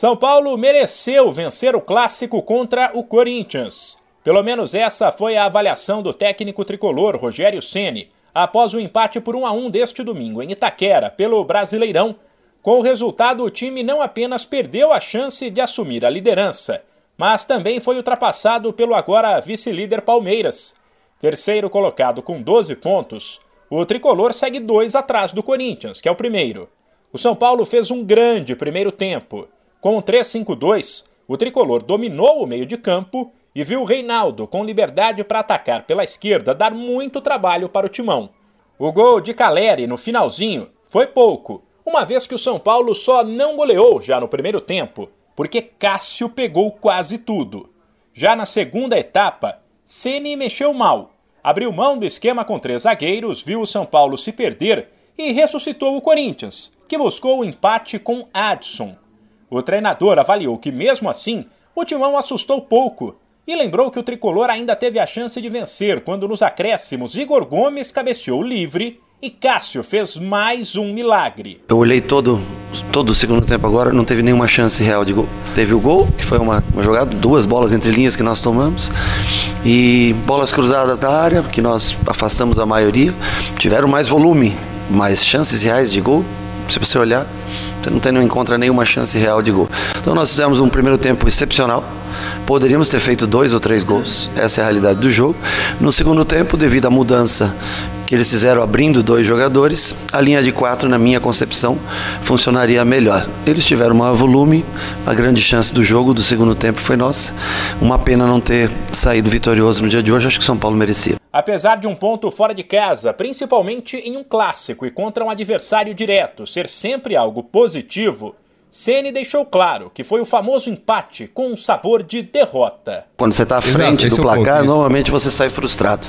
São Paulo mereceu vencer o clássico contra o Corinthians. Pelo menos essa foi a avaliação do técnico tricolor Rogério Ceni após o empate por 1 a 1 deste domingo em Itaquera pelo Brasileirão. Com o resultado, o time não apenas perdeu a chance de assumir a liderança, mas também foi ultrapassado pelo agora vice-líder Palmeiras. Terceiro colocado com 12 pontos, o tricolor segue dois atrás do Corinthians, que é o primeiro. O São Paulo fez um grande primeiro tempo com o 3-5-2, o tricolor dominou o meio de campo e viu Reinaldo com liberdade para atacar pela esquerda dar muito trabalho para o timão. O gol de Caleri no finalzinho foi pouco, uma vez que o São Paulo só não goleou já no primeiro tempo, porque Cássio pegou quase tudo. Já na segunda etapa, Ceni mexeu mal, abriu mão do esquema com três zagueiros, viu o São Paulo se perder e ressuscitou o Corinthians, que buscou o empate com Adson. O treinador avaliou que, mesmo assim, o timão assustou pouco e lembrou que o tricolor ainda teve a chance de vencer quando, nos acréscimos, Igor Gomes cabeceou livre e Cássio fez mais um milagre. Eu olhei todo, todo o segundo tempo agora, não teve nenhuma chance real de gol. Teve o gol, que foi uma, uma jogada, duas bolas entre linhas que nós tomamos, e bolas cruzadas na área, que nós afastamos a maioria. Tiveram mais volume, mais chances reais de gol, se você olhar, você não, tem, não encontra nenhuma chance real de gol. Então nós fizemos um primeiro tempo excepcional. Poderíamos ter feito dois ou três gols, essa é a realidade do jogo. No segundo tempo, devido à mudança que eles fizeram abrindo dois jogadores, a linha de quatro, na minha concepção, funcionaria melhor. Eles tiveram maior volume, a grande chance do jogo do segundo tempo foi nossa. Uma pena não ter saído vitorioso no dia de hoje, acho que São Paulo merecia. Apesar de um ponto fora de casa, principalmente em um clássico e contra um adversário direto, ser sempre algo positivo, Ceni deixou claro que foi o famoso empate com um sabor de derrota. Quando você está à frente Exato, do é placar, é normalmente você sai frustrado.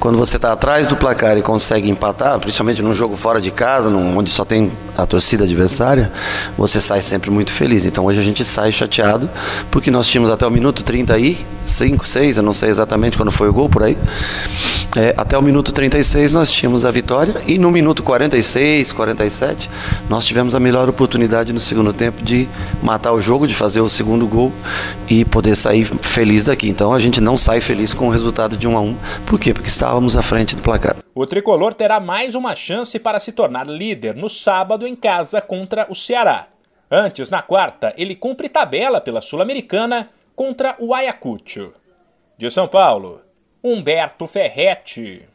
Quando você está atrás do placar e consegue empatar, principalmente num jogo fora de casa, num, onde só tem a torcida adversária, você sai sempre muito feliz. Então hoje a gente sai chateado, porque nós tínhamos até o minuto 30 aí, 5, 6, eu não sei exatamente quando foi o gol por aí. É, até o minuto 36 nós tínhamos a vitória e no minuto 46, 47 nós tivemos a melhor oportunidade no segundo tempo de matar o jogo, de fazer o segundo gol e poder sair feliz daqui. Então a gente não sai feliz com o resultado de 1 a 1. Por quê? Porque estávamos à frente do placar. O tricolor terá mais uma chance para se tornar líder no sábado em casa contra o Ceará. Antes, na quarta, ele cumpre tabela pela Sul-Americana contra o Ayacucho. De São Paulo, Humberto Ferretti.